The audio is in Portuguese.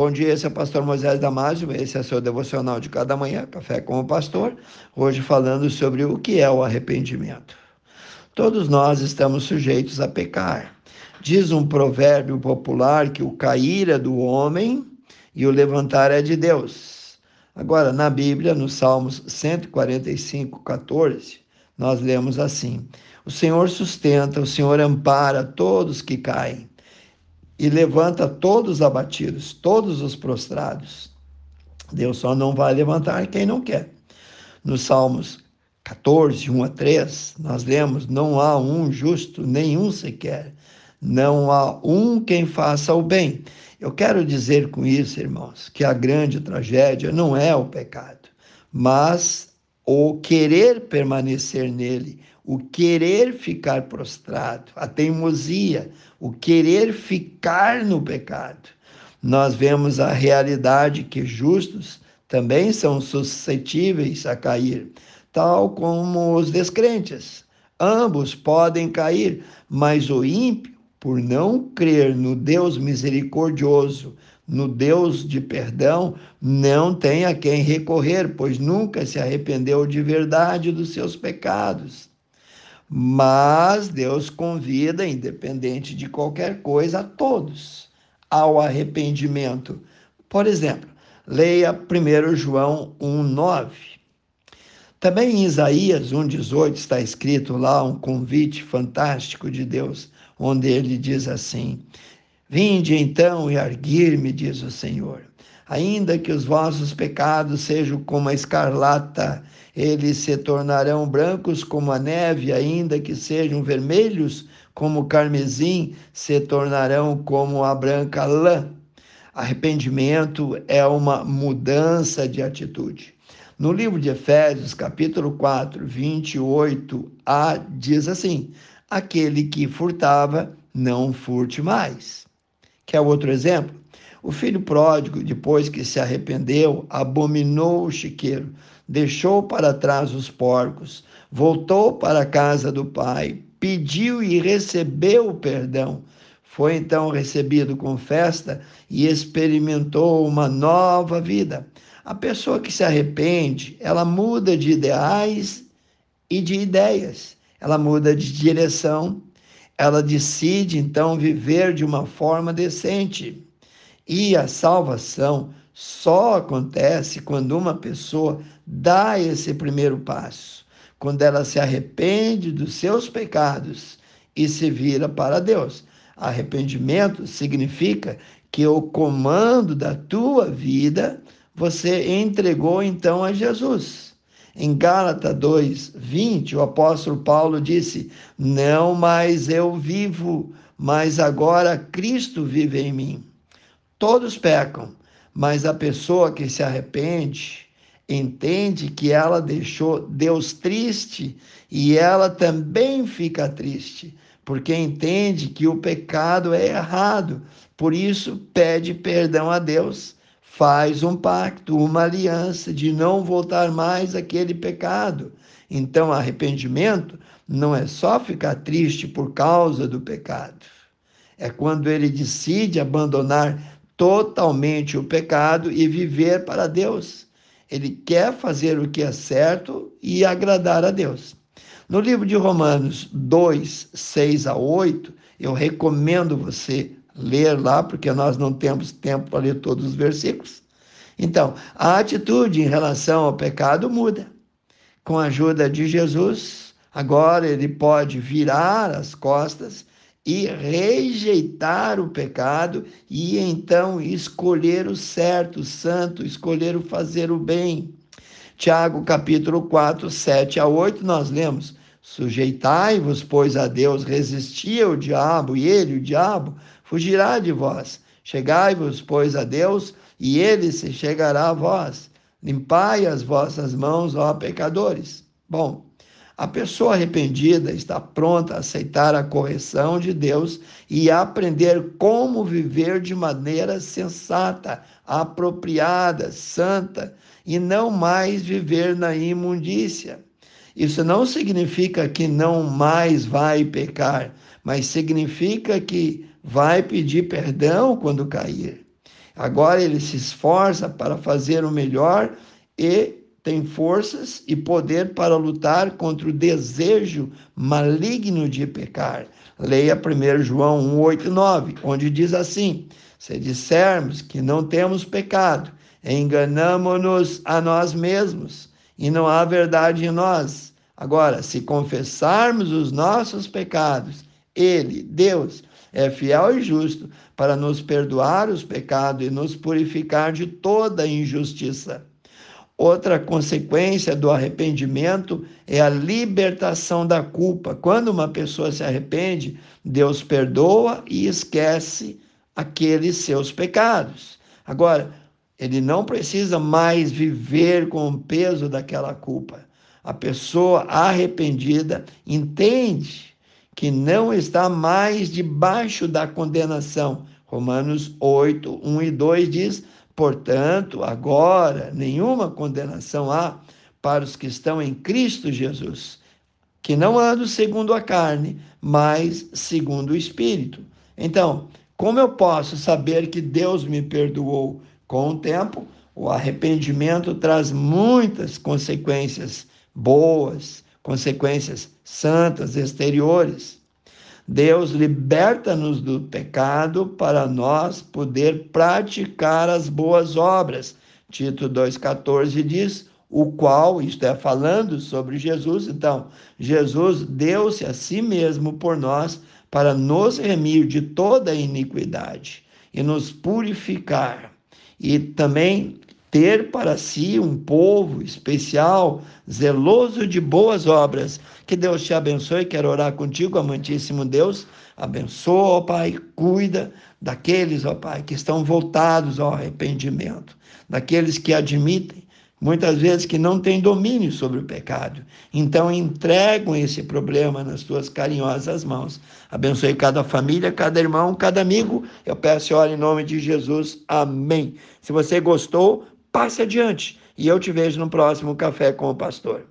Bom dia, esse é o pastor Moisés Damásio, esse é o seu devocional de cada manhã, Café com o Pastor, hoje falando sobre o que é o arrependimento. Todos nós estamos sujeitos a pecar. Diz um provérbio popular que o cair é do homem e o levantar é de Deus. Agora, na Bíblia, no Salmos 145, 14, nós lemos assim: O Senhor sustenta, o Senhor ampara todos que caem e levanta todos os abatidos, todos os prostrados. Deus só não vai levantar quem não quer. Nos Salmos 14, 1 a 3, nós lemos: Não há um justo, nenhum sequer. Não há um quem faça o bem. Eu quero dizer com isso, irmãos, que a grande tragédia não é o pecado, mas o querer permanecer nele, o querer ficar prostrado, a teimosia, o querer ficar no pecado. Nós vemos a realidade que justos também são suscetíveis a cair, tal como os descrentes. Ambos podem cair, mas o ímpio, por não crer no Deus misericordioso, no Deus de perdão, não tem a quem recorrer, pois nunca se arrependeu de verdade dos seus pecados. Mas Deus convida, independente de qualquer coisa, a todos ao arrependimento. Por exemplo, leia 1 João 1,9. Também em Isaías 1,18 está escrito lá um convite fantástico de Deus, onde ele diz assim: Vinde então e arguir-me, diz o Senhor. Ainda que os vossos pecados sejam como a escarlata, eles se tornarão brancos como a neve, ainda que sejam vermelhos como o carmesim, se tornarão como a branca lã. Arrependimento é uma mudança de atitude. No livro de Efésios, capítulo 4, 28a, diz assim: Aquele que furtava, não furte mais. Quer outro exemplo? O filho pródigo, depois que se arrependeu, abominou o chiqueiro, deixou para trás os porcos, voltou para a casa do pai, pediu e recebeu o perdão. Foi então recebido com festa e experimentou uma nova vida. A pessoa que se arrepende, ela muda de ideais e de ideias, ela muda de direção, ela decide então viver de uma forma decente. E a salvação só acontece quando uma pessoa dá esse primeiro passo, quando ela se arrepende dos seus pecados e se vira para Deus. Arrependimento significa que o comando da tua vida você entregou então a Jesus. Em Gálatas 2, 20, o apóstolo Paulo disse: Não mais eu vivo, mas agora Cristo vive em mim. Todos pecam, mas a pessoa que se arrepende entende que ela deixou Deus triste e ela também fica triste, porque entende que o pecado é errado, por isso pede perdão a Deus faz um pacto, uma aliança de não voltar mais àquele pecado. Então, arrependimento não é só ficar triste por causa do pecado. É quando ele decide abandonar totalmente o pecado e viver para Deus. Ele quer fazer o que é certo e agradar a Deus. No livro de Romanos 2, 6 a 8, eu recomendo você ler lá, porque nós não temos tempo para ler todos os versículos. Então, a atitude em relação ao pecado muda. Com a ajuda de Jesus, agora ele pode virar as costas e rejeitar o pecado e então escolher o certo, o santo, escolher o fazer o bem. Tiago capítulo 4, 7 a 8, nós lemos: Sujeitai-vos, pois, a Deus, resisti ao diabo, e ele, o diabo, fugirá de vós. Chegai-vos, pois, a Deus, e ele se chegará a vós. Limpai as vossas mãos, ó pecadores. Bom, a pessoa arrependida está pronta a aceitar a correção de Deus e aprender como viver de maneira sensata, apropriada, santa, e não mais viver na imundícia. Isso não significa que não mais vai pecar, mas significa que vai pedir perdão quando cair. Agora ele se esforça para fazer o melhor e tem forças e poder para lutar contra o desejo maligno de pecar. Leia 1 João 1, 8 9, onde diz assim: Se dissermos que não temos pecado, enganamos-nos a nós mesmos e não há verdade em nós. Agora, se confessarmos os nossos pecados, Ele, Deus, é fiel e justo para nos perdoar os pecados e nos purificar de toda injustiça. Outra consequência do arrependimento é a libertação da culpa. Quando uma pessoa se arrepende, Deus perdoa e esquece aqueles seus pecados. Agora, ele não precisa mais viver com o peso daquela culpa. A pessoa arrependida entende que não está mais debaixo da condenação. Romanos 8, 1 e 2 diz: Portanto, agora nenhuma condenação há para os que estão em Cristo Jesus, que não andam segundo a carne, mas segundo o Espírito. Então, como eu posso saber que Deus me perdoou? Com o tempo, o arrependimento traz muitas consequências boas, consequências santas exteriores. Deus liberta-nos do pecado para nós poder praticar as boas obras. Tito 2,14 diz: o qual, isto é, falando sobre Jesus, então, Jesus deu-se a si mesmo por nós para nos remir de toda iniquidade e nos purificar e também ter para si um povo especial, zeloso de boas obras. Que Deus te abençoe. Quero orar contigo, amantíssimo Deus. Abençoa, ó Pai, cuida daqueles, ó Pai, que estão voltados ao arrependimento, daqueles que admitem muitas vezes que não têm domínio sobre o pecado. Então entregam esse problema nas tuas carinhosas mãos. Abençoe cada família, cada irmão, cada amigo. Eu peço oro em nome de Jesus. Amém. Se você gostou, passe adiante e eu te vejo no próximo Café com o Pastor.